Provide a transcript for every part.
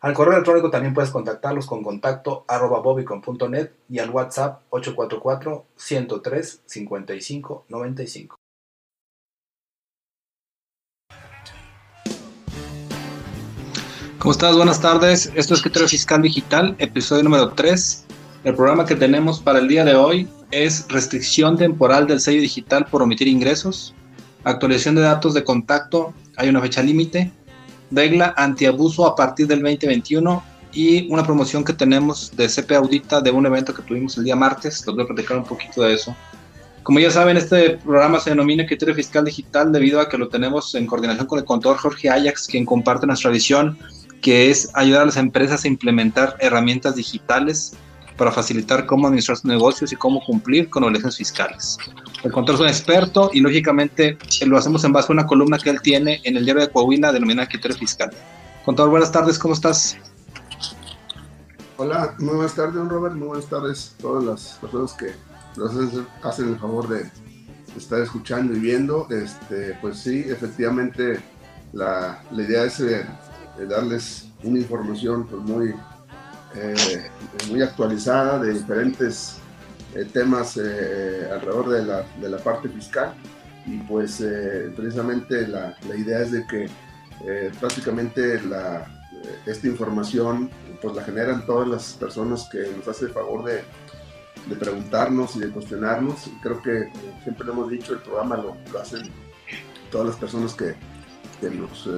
Al correo electrónico también puedes contactarlos con contacto arroba bobicon.net y al WhatsApp 844-103-5595. ¿Cómo estás? Buenas tardes. Esto es Criterio Fiscal Digital, episodio número 3. El programa que tenemos para el día de hoy es restricción temporal del sello digital por omitir ingresos actualización de datos de contacto, hay una fecha límite, regla antiabuso a partir del 2021 y una promoción que tenemos de CP Audita de un evento que tuvimos el día martes, les voy a platicar un poquito de eso. Como ya saben, este programa se denomina Criterio Fiscal Digital debido a que lo tenemos en coordinación con el contador Jorge Ajax, quien comparte nuestra visión, que es ayudar a las empresas a implementar herramientas digitales para facilitar cómo administrar sus negocios y cómo cumplir con obligaciones fiscales. El contador es un experto y lógicamente lo hacemos en base a una columna que él tiene en el diario de Coahuila denominada Criterio Fiscal. Contador, buenas tardes, ¿cómo estás? Hola, muy buenas tardes, don Robert, muy buenas tardes a todas las personas que nos hacen el favor de estar escuchando y viendo. Este, pues sí, efectivamente, la, la idea es eh, darles una información pues, muy eh, muy actualizada de diferentes eh, temas eh, alrededor de la, de la, parte fiscal y pues precisamente la, la, idea es de que prácticamente la, esta información pues la generan todas las personas que nos hacen el favor de, de preguntarnos y de cuestionarnos. Creo que siempre lo hemos dicho, el programa lo, lo hacen todas las personas que, que nos,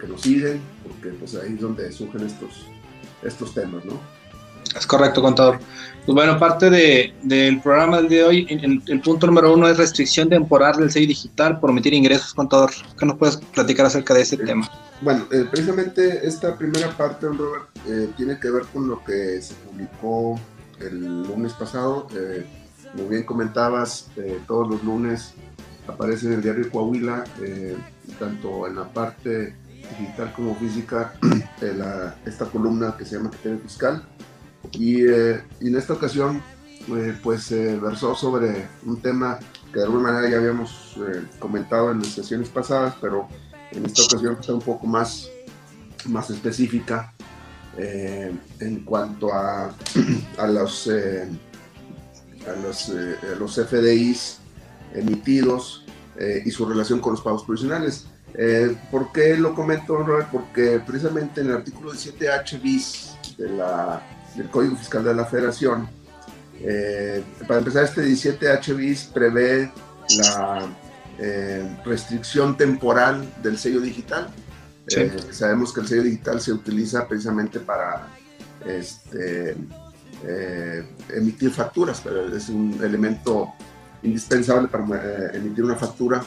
que nos siguen, porque pues ahí es donde surgen estos, estos temas, ¿no? Es correcto, contador. Pues bueno, parte de, del programa del día de hoy, el, punto número uno es restricción temporal del sello digital por omitir ingresos, contador. ¿Qué nos puedes platicar acerca de ese eh, tema? Bueno, eh, precisamente esta primera parte, Robert, eh, tiene que ver con lo que se publicó el lunes pasado. como bien comentabas, todos los lunes aparece en el diario Coahuila, tanto en la parte digital como física la, esta columna que se llama Criterio Fiscal. Y, eh, en esta ocasión, eh, pues versó sobre un tema que de alguna manera ya habíamos eh, comentado en las sesiones pasadas, pero en esta ocasión está un poco más, más específica en cuanto a, a los, a los, los FDIs emitidos y su relación con los pagos provisionales. Eh, ¿Por qué lo comento, Robert? Porque precisamente en el artículo 17H bis de la, del Código Fiscal de la Federación, eh, para empezar, este 17H bis prevé la eh, restricción temporal del sello digital. sabemos que el sello digital se utiliza precisamente para este, emitir facturas, pero es un elemento indispensable para emitir una factura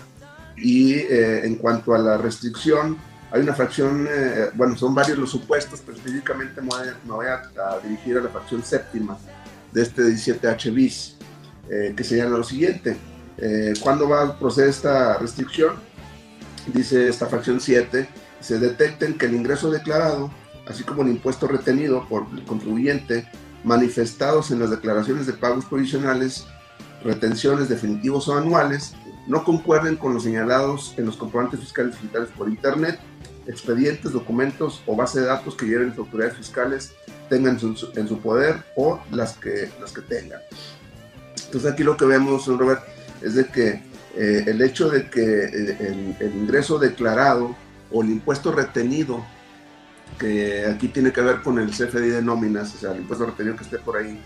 y eh, en cuanto a la restricción, hay una fracción, eh, bueno, son varios los supuestos, pero específicamente me voy a, dirigir a la fracción séptima de este 17H bis, eh, que señala lo siguiente. ¿Cuándo va a proceder esta restricción? Dice esta fracción 7, se detecten que el ingreso declarado, así como el impuesto retenido por el contribuyente, manifestados en las declaraciones de pagos provisionales, retenciones definitivos o anuales, no concuerden con los señalados en los comprobantes fiscales digitales por Internet, expedientes, documentos o base de datos que lleven las autoridades fiscales tengan en su, poder o las que, las que tengan. Entonces aquí lo que vemos, Robert, es de que eh, el hecho de que eh, el, ingreso declarado o el impuesto retenido, que aquí tiene que ver con el CFDI de nóminas, o sea, el impuesto retenido que esté por ahí,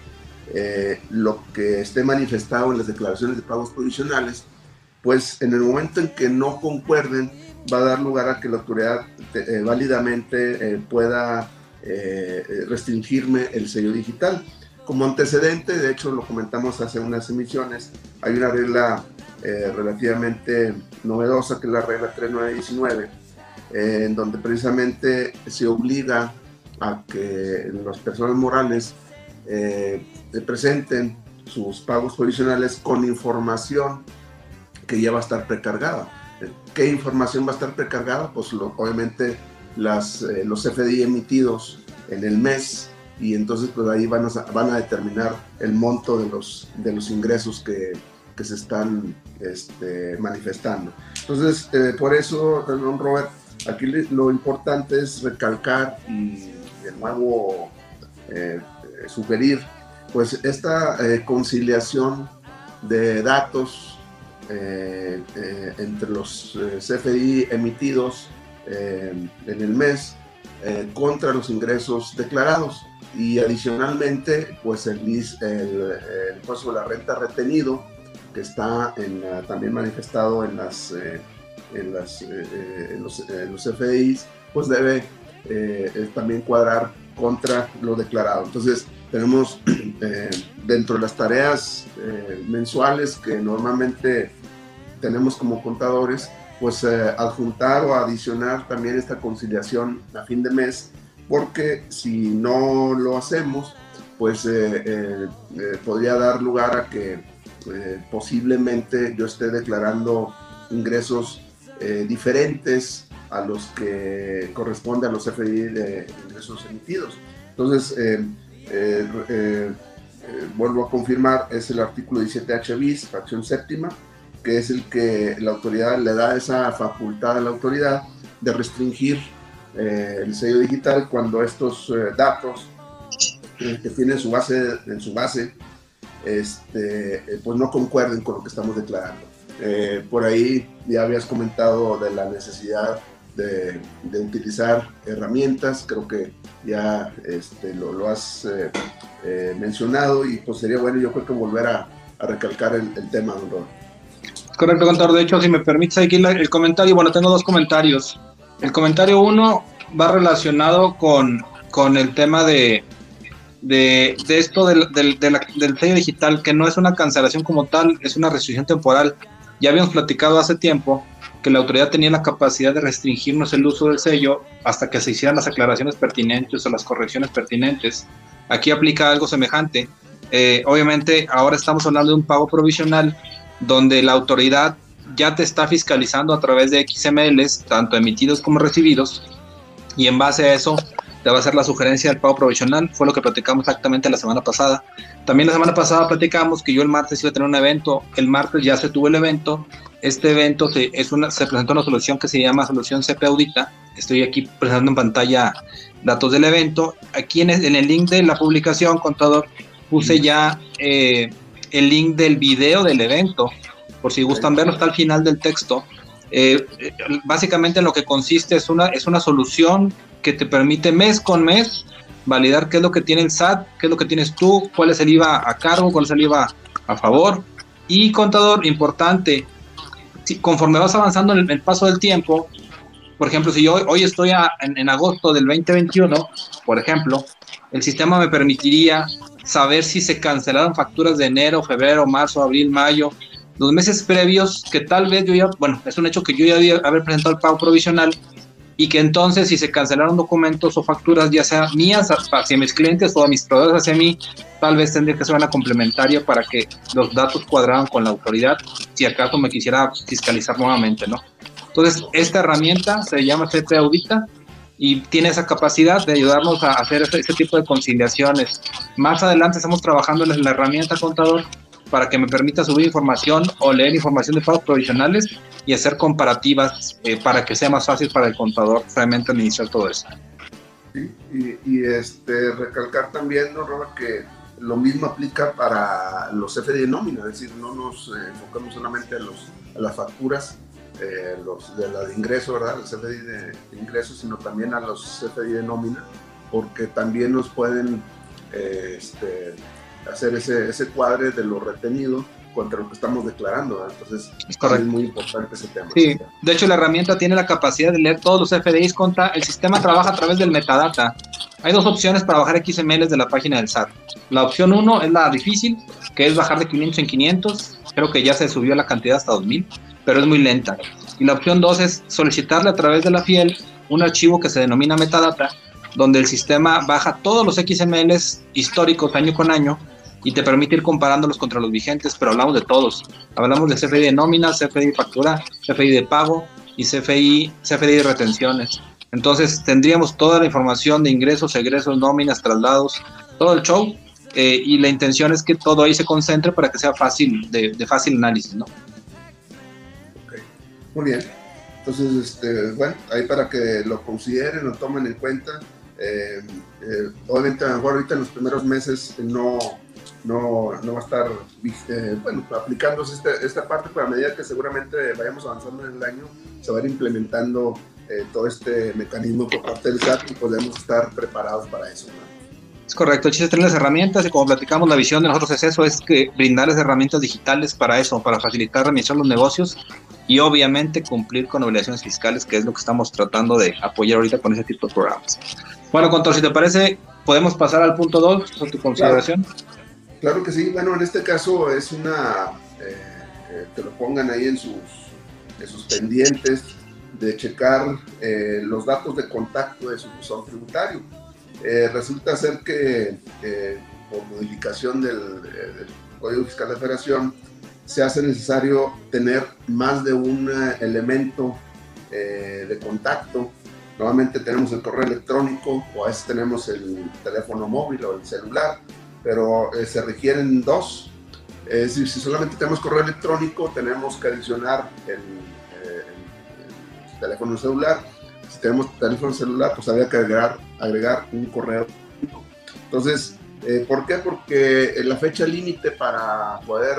eh, lo que esté manifestado en las declaraciones de pagos provisionales, pues en el momento en que no concuerden, va a dar lugar a que la autoridad eh, válidamente eh, pueda eh, restringirme el sello digital. Como antecedente, de hecho lo comentamos hace unas emisiones, hay una regla relativamente novedosa que es la regla 3919, en donde precisamente se obliga a que las personas morales eh, presenten sus pagos provisionales con información que ya va a estar precargada. ¿Qué información va a estar precargada? Pues obviamente las, eh, los FDI emitidos en el mes y entonces pues ahí van a, van a determinar el monto de los, de los ingresos que, que se están este, manifestando. Entonces, eh, por eso, don Robert, aquí lo importante es recalcar y de nuevo eh, sugerir pues esta conciliación de datos eh, eh, entre los eh, CFI emitidos en el mes contra los ingresos declarados. Y adicionalmente pues el, el, de la renta retenido que está en, también manifestado en las en, los, los, CFIs pues debe también cuadrar contra lo declarado. Entonces tenemos eh, dentro de las tareas eh, mensuales que normalmente tenemos como contadores, pues eh, adjuntar o adicionar también esta conciliación a fin de mes, porque si no lo hacemos, pues podría dar lugar a que posiblemente yo esté declarando ingresos diferentes a los que corresponde a los FDI de ingresos emitidos. Entonces, eh, eh, eh, vuelvo a confirmar, es el artículo 17H bis, fracción séptima, que es el que la autoridad le da esa facultad a la autoridad de restringir el sello digital cuando estos datos que tienen su base, en su base este, pues no concuerden con lo que estamos declarando. por ahí ya habías comentado de la necesidad de, utilizar herramientas, creo que ya este, lo, has eh, eh, mencionado y pues sería bueno yo creo que volver a, recalcar el, tema, don Correcto, contador. De hecho, si me permites aquí el comentario, bueno, tengo dos comentarios. El comentario uno va relacionado con, con el tema de, de, esto del, del, del sello digital, que no es una cancelación como tal, es una restricción temporal. Ya habíamos platicado hace tiempo que la autoridad tenía la capacidad de restringirnos el uso del sello hasta que se hicieran las aclaraciones pertinentes o las correcciones pertinentes. Aquí aplica algo semejante. Eh, obviamente ahora estamos hablando de un pago provisional donde la autoridad ya te está fiscalizando a través de XMLs, tanto emitidos como recibidos, y en base a eso te va a hacer la sugerencia del pago provisional, fue lo que platicamos exactamente la semana pasada. También la semana pasada platicamos que yo el martes iba a tener un evento, el martes ya se tuvo el evento, este evento se, es una, se presentó una solución que se llama solución CP Audita. Estoy aquí presentando en pantalla datos del evento. Aquí en el, link de la publicación, contador, puse ya eh, el link del video del evento. Por si gustan verlo, está al final del texto. Eh, básicamente en lo que consiste es una, es una solución que te permite mes con mes validar qué es lo que tiene el SAT, qué es lo que tienes tú, cuál es el IVA a cargo, cuál es el IVA a favor. Y contador, importante, conforme vas avanzando en el, paso del tiempo, por ejemplo, si yo hoy estoy en, agosto del 2021, por ejemplo, el sistema me permitiría saber si se cancelaron facturas de enero, febrero, marzo, abril, mayo, los meses previos que tal vez yo ya, bueno, es un hecho que yo ya haber presentado el pago provisional y que entonces si se cancelaron documentos o facturas, ya sea mías hacia mis clientes o a mis proveedores hacia mí, tal vez tendría que ser una complementaria para que los datos cuadraran con la autoridad, si acaso me quisiera fiscalizar nuevamente, ¿no? Entonces, esta herramienta se llama CP Audita y tiene esa capacidad de ayudarnos a hacer este, tipo de conciliaciones. Más adelante estamos trabajando en la herramienta contador para que me permita subir información o leer información de pagos provisionales y hacer comparativas eh, para que sea más fácil para el contador realmente administrar todo eso. Sí, y, este, recalcar también, ¿no, Robert, que lo mismo aplica para los FDI de nómina, es decir, no nos eh, enfocamos solamente a, los, a las facturas eh, los de la de ingreso, ¿verdad? Los CFDI de ingresos, sino también a los CFDI de nómina, porque también nos pueden este, hacer ese, ese cuadre de lo retenido contra lo que estamos declarando. Entonces, es, muy importante ese tema. Sí, de hecho, la herramienta tiene la capacidad de leer todos los FDIs contra. El sistema trabaja a través del metadata. Hay dos opciones para bajar XML de la página del SAT. La opción 1 es la difícil, que es bajar de 500 en 500. Creo que ya se subió la cantidad hasta 2000, pero es muy lenta. Y la opción 2 es solicitarle a través de la FIEL un archivo que se denomina metadata donde el sistema baja todos los XMLs históricos año con año y te permite ir comparándolos contra los vigentes, pero hablamos de todos. Hablamos de CFI de nómina, CFI de factura, CFI de pago y CFI, CFI de retenciones. Entonces tendríamos toda la información de ingresos, egresos, nóminas, traslados, todo el show. Eh, y la intención es que todo ahí se concentre para que sea fácil, de, fácil análisis, ¿no? Muy bien. Entonces, este, bueno, ahí para que lo consideren, lo tomen en cuenta. Eh, eh, obviamente, a lo mejor ahorita en los primeros meses no, no, no va a estar eh, bueno, aplicándose esta, esta parte, pero a medida que seguramente vayamos avanzando en el año, se va a ir implementando eh, todo este mecanismo por parte del SAT y podemos estar preparados para eso. Es correcto, el chiste tener las herramientas y como platicamos, la visión de nosotros es eso, es que brindarles herramientas digitales para eso, para facilitar, reiniciar los negocios y obviamente cumplir con obligaciones fiscales, que es lo que estamos tratando de apoyar ahorita con ese tipo de programas. Bueno, Contor, si te parece, podemos pasar al punto 2, con tu consideración. Claro que sí. Bueno, en este caso es una, eh, eh, que lo pongan ahí en sus, sus pendientes de checar eh, los datos de contacto de su buzón tributario. resulta ser que por modificación del, del, Código Fiscal de Federación se hace necesario tener más de un elemento de contacto. Normalmente tenemos el correo electrónico o a veces tenemos el teléfono móvil o el celular pero eh, se requieren dos. Es decir, si solamente tenemos correo electrónico, tenemos que adicionar el, eh, teléfono celular. Si tenemos teléfono celular, pues había que agregar, agregar un correo. Entonces, eh, ¿por qué? Porque la fecha límite para poder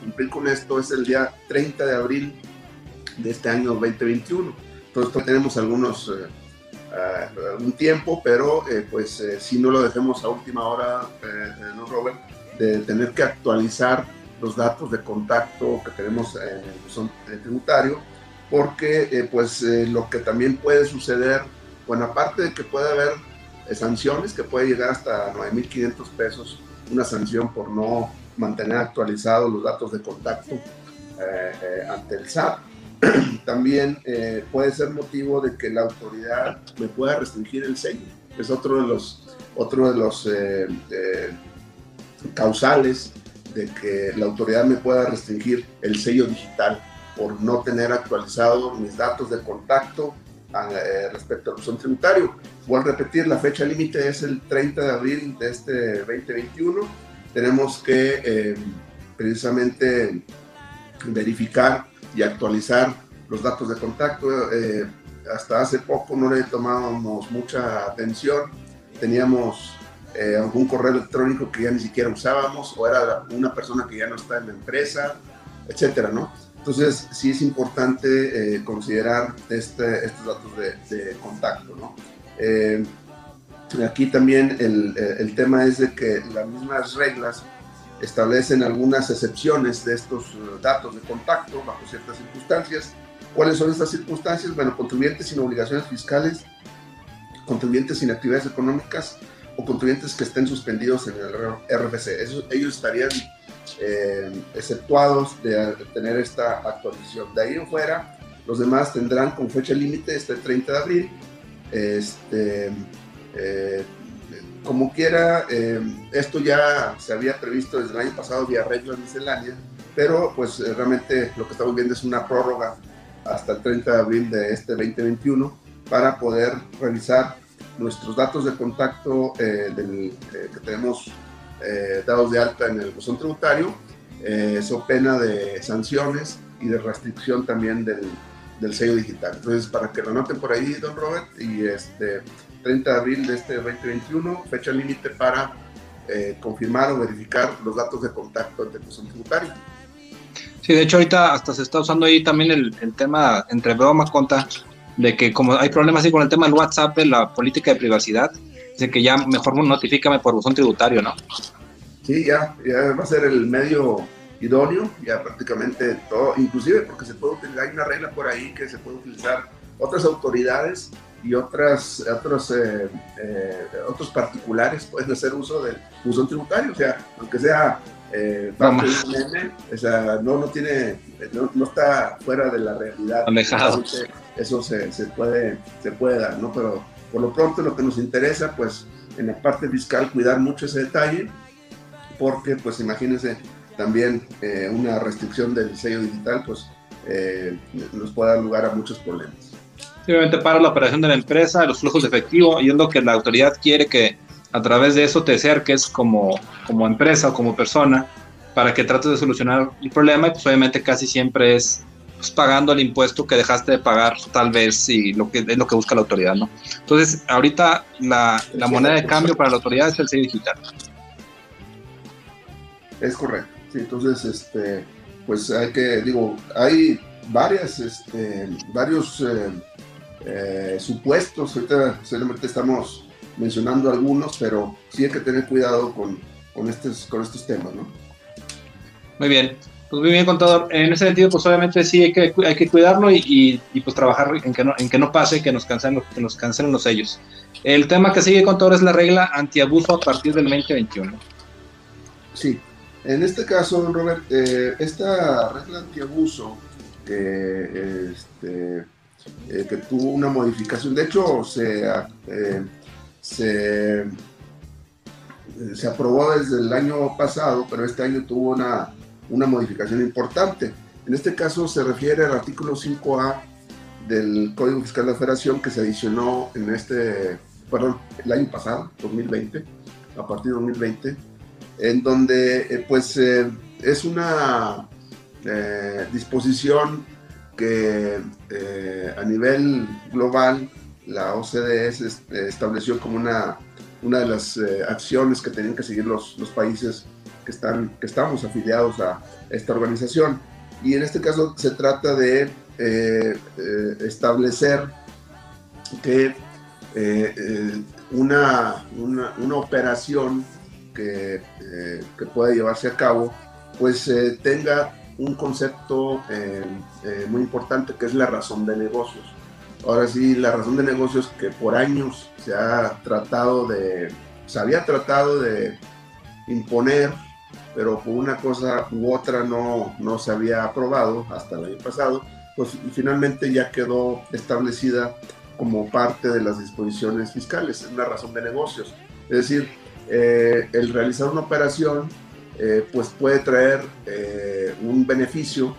cumplir con esto es el día 30 de abril de este año 2021. Entonces, tenemos algunos un tiempo, pero eh, pues eh, si no lo dejemos a última hora, eh, ¿no, Robert? De tener que actualizar los datos de contacto que tenemos en el buzón tributario, porque pues lo que también puede suceder, bueno, aparte de que puede haber sanciones que puede llegar hasta 9.500 pesos, una sanción por no mantener actualizados los datos de contacto ante el SAT, también eh, puede ser motivo de que la autoridad me pueda restringir el sello. Es otro de los, otro de los eh, causales de que la autoridad me pueda restringir el sello digital por no tener actualizado mis datos de contacto eh, respecto al buzón tributario. Voy a repetir, la fecha límite es el 30 de abril de este 2021. Tenemos que precisamente verificar y actualizar los datos de contacto. Eh, hasta hace poco no le tomábamos mucha atención, teníamos eh, algún correo electrónico que ya ni siquiera usábamos o era una persona que ya no está en la empresa, etcétera, ¿no? Entonces sí es importante eh, considerar este, estos datos de, contacto, ¿no? aquí también el, el tema es de que las mismas reglas establecen algunas excepciones de estos eh, datos de contacto bajo ciertas circunstancias. ¿Cuáles son estas circunstancias? Bueno, contribuyentes sin obligaciones fiscales, contribuyentes sin actividades económicas o contribuyentes que estén suspendidos en el RFC. ellos estarían eh, exceptuados de, tener esta actualización. De ahí en fuera, los demás tendrán con fecha límite este 30 de abril. Este, eh, como quiera, eh, esto ya se había previsto desde el año pasado vía reglas misceláneas, pero pues eh, realmente lo que estamos viendo es una prórroga hasta el 30 de abril de este 2021 para poder revisar nuestros datos de contacto eh, que tenemos dados de alta en el buzón tributario, eso pena de sanciones y de restricción también del, del sello digital. Entonces, para que lo noten por ahí, don Robert, y este, 30 de abril de este 2021, fecha límite para eh, confirmar o verificar los datos de contacto ante el tributario. Sí, de hecho ahorita hasta se está usando ahí también el, el tema entre broma conta de que como hay problemas así con el tema del WhatsApp, de la política de privacidad, de que ya mejor notifícame por buzón tributario, ¿no? Sí, ya, ya va a ser el medio idóneo, ya prácticamente todo, inclusive porque se puede utilizar, hay una regla por ahí que se puede utilizar otras autoridades y otras, otros, eh, eh, otros particulares pueden hacer uso del buzón tributario, o sea, aunque sea eh, o sea, no, no tiene, no, está fuera de la realidad. Alejado. Eso se, se, puede, se puede dar, ¿no? Pero Por lo pronto lo que nos interesa, pues en la parte fiscal, cuidar mucho ese detalle, porque pues imagínense también eh, una restricción del sello digital, pues eh, nos puede dar lugar a muchos problemas. Simplemente para la operación de la empresa, los flujos de efectivo, y es lo que la autoridad quiere que a través de eso te acerques como, como empresa o como persona para que trates de solucionar el problema y pues obviamente casi siempre es pues, pagando el impuesto que dejaste de pagar tal vez y lo que es lo que busca la autoridad, ¿no? Entonces, ahorita la, la moneda de cambio para la autoridad es el sello digital. Es correcto. Entonces, este, pues hay que, digo, hay varias, este, varios eh, eh, supuestos, ahorita solamente estamos mencionando algunos, pero sí hay que tener cuidado con, con, estos, con estos temas, ¿no? Muy bien, pues muy bien, contador. En ese sentido, pues obviamente sí hay que, hay que cuidarlo y, y, pues trabajar en que no, en que no pase, que nos cancelen, que nos cancelen los sellos. El tema que sigue, contador, es la regla antiabuso a partir del 2021. Sí, en este caso, Robert, eh, esta regla antiabuso que, este, eh, que tuvo una modificación, de hecho se, eh, se, se, aprobó desde el año pasado, pero este año tuvo una, una modificación importante. En este caso se refiere al artículo 5A del Código Fiscal de la Federación que se adicionó en este, perdón, el año pasado, 2020, a partir de 2020 en donde eh, pues eh, es una eh, disposición que a nivel global la OCDE estableció como una, una de las acciones que tenían que seguir los, los países que, están, que estamos afiliados a esta organización. Y en este caso se trata de establecer que una, una, una operación que, eh, que pueda llevarse a cabo, pues eh, tenga un concepto eh, muy importante que es la razón de negocios. Ahora sí, la razón de negocios que por años se ha tratado de, se había tratado de imponer, pero por una cosa u otra no, no se había aprobado hasta el año pasado, pues finalmente ya quedó establecida como parte de las disposiciones fiscales, es la razón de negocios. Es decir, eh, el realizar una operación eh, pues puede traer eh, un beneficio,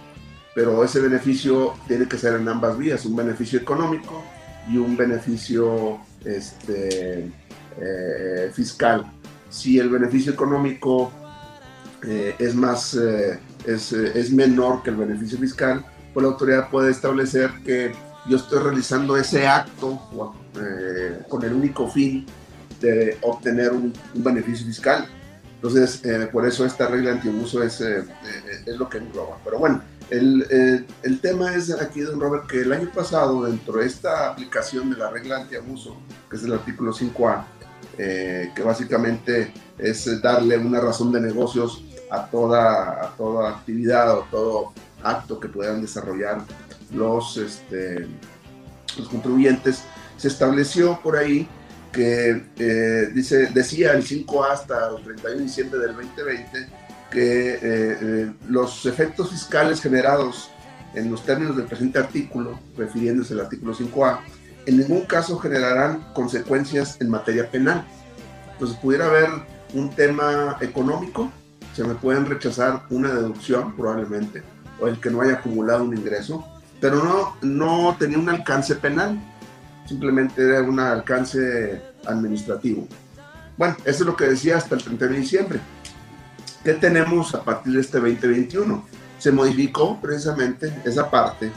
pero ese beneficio tiene que ser en ambas vías, un beneficio económico y un beneficio este, fiscal. Si el beneficio económico es, más, es, es menor que el beneficio fiscal, pues la autoridad puede establecer que yo estoy realizando ese acto con el único fin de obtener un, beneficio fiscal. Entonces, eh, por eso esta regla antiabuso es, eh, eh, es lo que engloba. Pero bueno, el, el, tema es aquí, don Robert, que el año pasado, dentro de esta aplicación de la regla antiabuso, que es el artículo 5A, que básicamente es darle una razón de negocios a toda, a toda actividad o todo acto que puedan desarrollar los, este, los contribuyentes, se estableció por ahí que eh, dice, decía el 5 hasta el 31 de diciembre del 2020 que eh, eh, los efectos fiscales generados en los términos del presente artículo, refiriéndose al artículo 5A, en ningún caso generarán consecuencias en materia penal. Entonces pudiera haber un tema económico, se me pueden rechazar una deducción probablemente, o el que no haya acumulado un ingreso, pero no, no tenía un alcance penal simplemente era un alcance administrativo. Bueno, eso es lo que decía hasta el 30 de diciembre. ¿Qué tenemos a partir de este 2021? Se modificó precisamente esa parte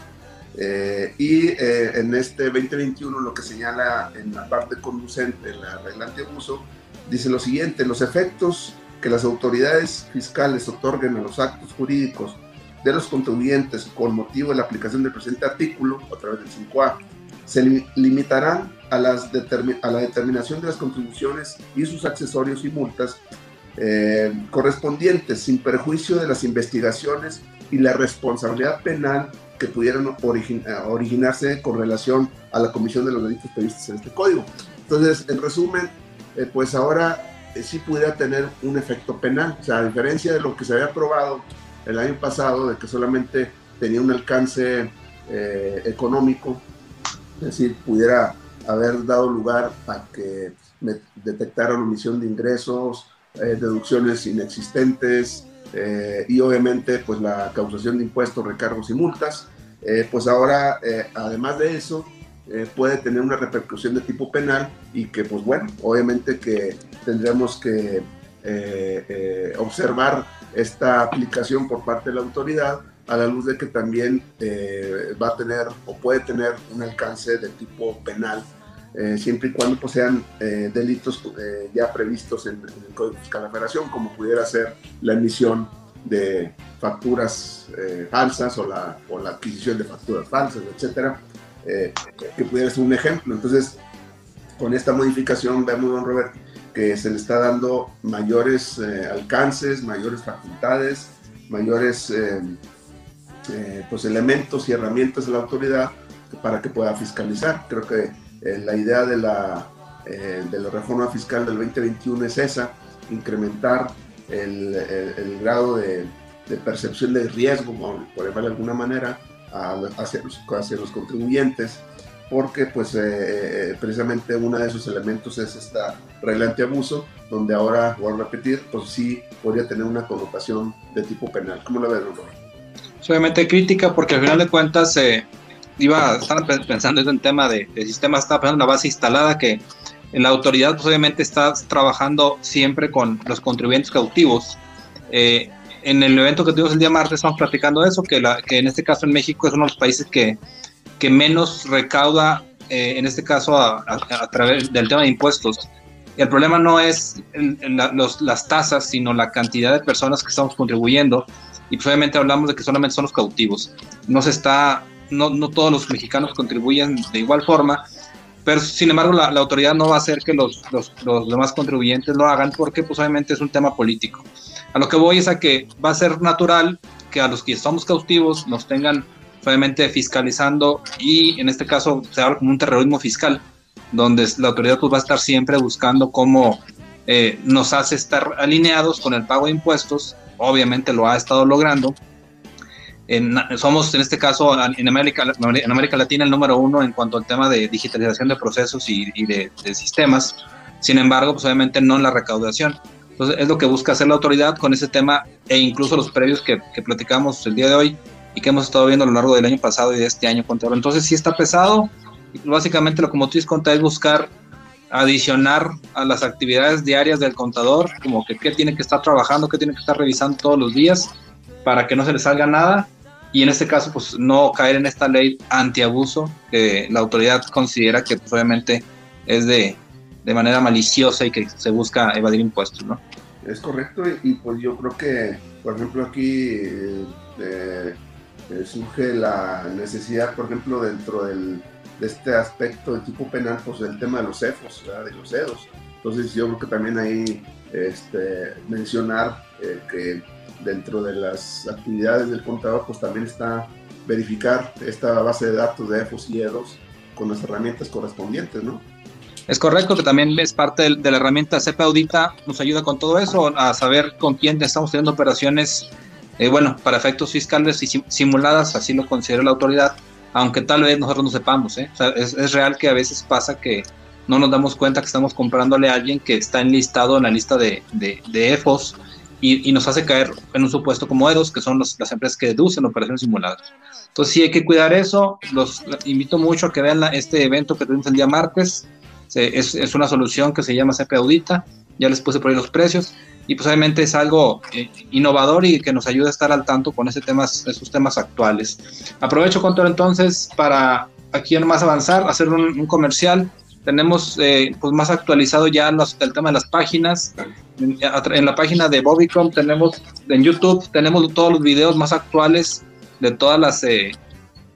eh, y eh, en este 2021 lo que señala en la parte conducente, la regla abuso dice lo siguiente, los efectos que las autoridades fiscales otorguen a los actos jurídicos de los contribuyentes con motivo de la aplicación del presente artículo a través del 5A se limitarán a, las a la determinación de las contribuciones y sus accesorios y multas eh, correspondientes sin perjuicio de las investigaciones y la responsabilidad penal que pudieran originarse con relación a la comisión de los delitos previstos en este código. Entonces, en resumen, eh, pues ahora eh, sí pudiera tener un efecto penal, o sea, a diferencia de lo que se había aprobado el año pasado, de que solamente tenía un alcance económico es decir, pudiera haber dado lugar a que detectaran omisión de ingresos, eh, deducciones inexistentes eh, y obviamente pues la causación de impuestos, recargos y multas. Eh, pues ahora, además de eso, puede tener una repercusión de tipo penal y que pues bueno, obviamente que tendremos que observar esta aplicación por parte de la autoridad a la luz de que también eh, va a tener o puede tener un alcance de tipo penal, eh, siempre y cuando pues, sean eh, delitos ya previstos en, el Código Fiscal de la Federación, como pudiera ser la emisión de facturas falsas o la, o la adquisición de facturas falsas, etcétera, que pudiera ser un ejemplo. Entonces, con esta modificación vemos, don Robert, que se le está dando mayores alcances, mayores facultades, mayores eh, pues elementos y herramientas de la autoridad para que pueda fiscalizar. Creo que eh, la idea de la, eh, de la reforma fiscal del 2021 es esa, incrementar el, grado de, percepción de riesgo, por llamarlo de alguna manera, hacia, los, hacia los contribuyentes, porque pues precisamente uno de esos elementos es esta regla abuso donde ahora, voy a repetir, pues sí podría tener una connotación de tipo penal. ¿Cómo lo ves, Robert? Obviamente crítica porque al final de cuentas eh, iba estar pensando en el tema de, de sistemas, estaba pensando en una base instalada que en la autoridad pues, obviamente está trabajando siempre con los contribuyentes cautivos. Eh, en el evento que tuvimos el día martes estamos platicando eso, que, la, que en este caso en México es uno de los países que, que menos recauda, eh, en este caso a, a, través del tema de impuestos. Y el problema no es los, las tasas, sino la cantidad de personas que estamos contribuyendo y pues obviamente hablamos de que solamente son los cautivos. No se está, no, no todos los mexicanos contribuyen de igual forma, pero sin embargo la, la autoridad no va a hacer que los, los, los, demás contribuyentes lo hagan porque pues obviamente es un tema político. A lo que voy es a que va a ser natural que a los que somos cautivos nos tengan obviamente fiscalizando y en este caso se habla como un terrorismo fiscal, donde la autoridad pues va a estar siempre buscando cómo eh, nos hace estar alineados con el pago de impuestos obviamente lo ha estado logrando. somos en este caso en América, en América Latina el número uno en cuanto al tema de digitalización de procesos y, de, sistemas. Sin embargo, pues obviamente no en la recaudación. Entonces es lo que busca hacer la autoridad con ese tema e incluso los previos que, platicamos el día de hoy y que hemos estado viendo a lo largo del año pasado y de este año. Entonces sí está pesado. Básicamente lo que Motriz conta es buscar adicionar a las actividades diarias del contador, como que qué tiene que estar trabajando, qué tiene que estar revisando todos los días para que no se le salga nada y en este caso pues no caer en esta ley antiabuso que la autoridad considera que pues, obviamente es de, de manera maliciosa y que se busca evadir impuestos, ¿no? Es correcto y, pues yo creo que, por ejemplo, aquí eh, eh, surge la necesidad, por ejemplo, dentro del de este aspecto de tipo penal, pues el tema de los CEFOS, de los CEDOS. Entonces yo creo que también ahí este, mencionar eh, que dentro de las actividades del contador, pues también está verificar esta base de datos de EFOS y EDOS con las herramientas correspondientes, ¿no? Es correcto que también es parte de, la herramienta CP Audita, nos ayuda con todo eso, a saber con quién estamos teniendo operaciones, eh, bueno, para efectos fiscales y simuladas, así lo considera la autoridad, aunque tal vez nosotros no sepamos. ¿eh? es, real que a veces pasa que no nos damos cuenta que estamos comprándole a alguien que está enlistado en la lista de, de, EFOS y, nos hace caer en un supuesto como EDOS, que son las empresas que deducen operaciones simuladas. Entonces sí hay que cuidar eso. Los invito mucho a que vean este evento que tuvimos el día martes. Es, es, una solución que se llama CP Audita. Ya les puse por ahí los precios y pues obviamente es algo eh, innovador y que nos ayuda a estar al tanto con ese temas, esos temas actuales. Aprovecho, Contor, entonces, para aquí más avanzar, hacer un, comercial. Tenemos eh, pues más actualizado ya el tema de las páginas. En, la página de Bobicom tenemos, en YouTube, tenemos todos los videos más actuales de todas las eh,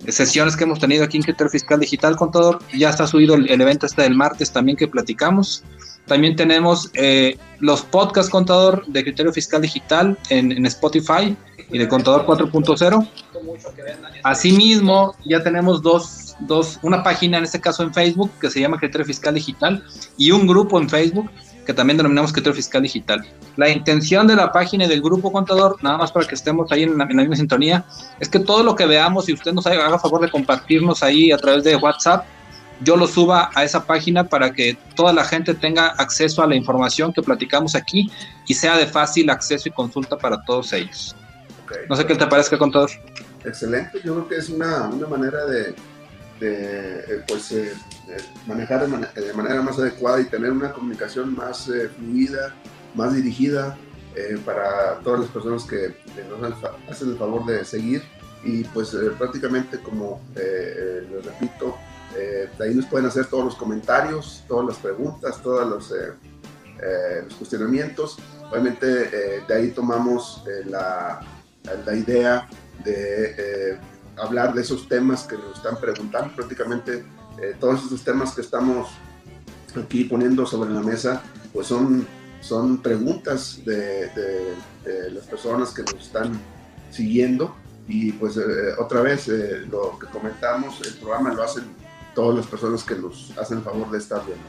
sesiones que hemos tenido aquí en Criterio Fiscal Digital, Contador. Ya está subido el, el evento este del martes también que platicamos. También tenemos eh, los podcast contador de criterio fiscal digital en, Spotify y de contador 4.0. Asimismo, ya tenemos dos, dos, una página en este caso en Facebook que se llama Criterio Fiscal Digital y un grupo en Facebook que también denominamos Criterio Fiscal Digital. La intención de la página y del grupo contador, nada más para que estemos ahí en la, misma sintonía, es que todo lo que veamos y usted nos haga, haga favor de compartirnos ahí a través de WhatsApp, yo lo suba a esa página para que toda la gente tenga acceso a la información que platicamos aquí y sea de fácil acceso y consulta para todos ellos. no sé qué te parece, contador. Excelente, yo creo que es una, una manera de, eh, pues, eh, manejar de, manera más adecuada y tener una comunicación más eh, fluida, más dirigida para todas las personas que nos hacen el favor de seguir y pues prácticamente como les repito, de ahí nos pueden hacer todos los comentarios, todas las preguntas, todos los, los cuestionamientos. Obviamente de ahí tomamos la, la idea de hablar de esos temas que nos están preguntando. Prácticamente eh, todos esos temas que estamos aquí poniendo sobre la mesa, pues son, son preguntas de, las personas que nos están siguiendo. Y pues eh, otra vez, eh, lo que comentamos, el programa lo hacen todas las personas que nos hacen el favor de estar viendo.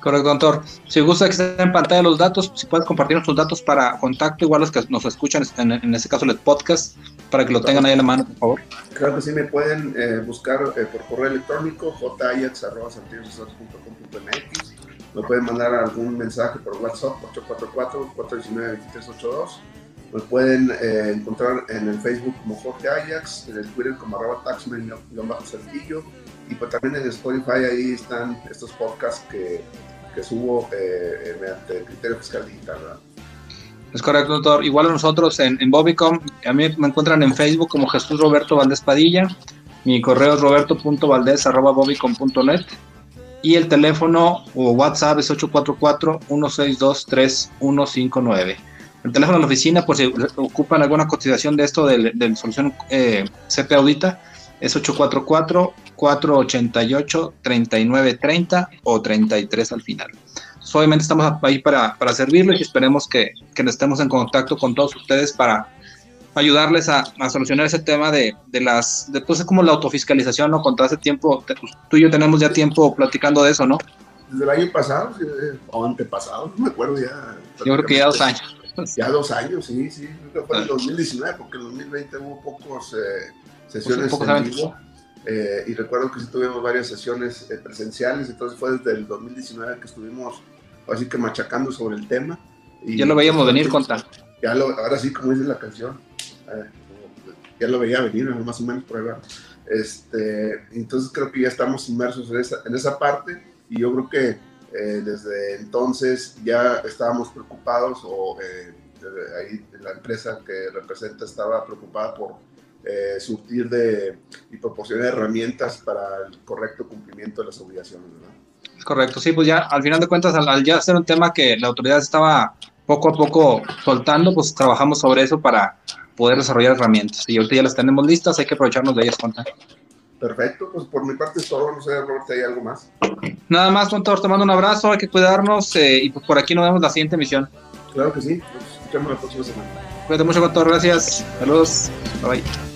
Correcto, doctor. Si gusta que estén en pantalla los datos, si puedes compartirnos tus datos para contacto, igual los que nos escuchan, en, en este caso el podcast, para que lo tengan ahí en la mano, por favor. Claro que sí, me pueden eh, buscar eh, por correo electrónico jayax.com.mx. Me pueden mandar algún mensaje por WhatsApp 844-419-2382. Me pueden eh, encontrar en el Facebook como Jorge Ajax, en el Twitter como arroba taxman-saltillo y pues también en Spotify ahí están estos podcasts que que subo eh, mediante el criterio fiscal digital. Es correcto, doctor. Igual nosotros en, en Bobicom, a mí me encuentran en Facebook como Jesús Roberto Valdés Padilla. Mi correo es roberto.valdés.bobicom.net y el teléfono o WhatsApp es 844-162-3159. El teléfono de la oficina, por si ocupan alguna cotización de esto de, de solución eh, CP Audita, es 844-488-3930 o 33 al final. obviamente estamos ahí para, para servirles y esperemos que, que estemos en contacto con todos ustedes para ayudarles a, a solucionar ese tema de, de las, de pues como la autofiscalización, ¿no? Contra ese tiempo, pues, tú y yo tenemos ya tiempo platicando de eso, ¿no? Desde el año pasado, o antepasado, no me acuerdo ya. Yo creo que ya dos años. Ya dos años, sí, sí, creo que fue en el 2019, porque en el 2020 hubo pocos... Eh, sesiones en vivo. Eh, y recuerdo que sí tuvimos varias sesiones eh, presenciales, entonces fue desde el 2019 que estuvimos así que machacando sobre el tema. Y ya lo veíamos venir, contar. Ya lo, ahora sí, como dice la canción, eh, ya lo veía venir, más o menos por ahí. Este, entonces creo que ya estamos inmersos en esa, en esa parte y yo creo que desde entonces ya estábamos preocupados o ahí la empresa que representa estaba preocupada por eh, surtir de, y proporcionar herramientas para el correcto cumplimiento de las obligaciones. ¿verdad? Correcto, sí, pues ya al final de cuentas, al, ya ser un tema que la autoridad estaba poco a poco soltando, pues trabajamos sobre eso para poder desarrollar herramientas. Y ahorita ya las tenemos listas, hay que aprovecharnos de ellas, contar. Perfecto, pues por mi parte es todo, no sé, Robert, ¿hay algo más? Nada más, contador, te mando un abrazo, hay que cuidarnos eh, y pues por aquí nos vemos la siguiente emisión. Claro que sí, nos escuchamos la próxima semana. Cuídate mucho, contador, gracias. Saludos, bye bye.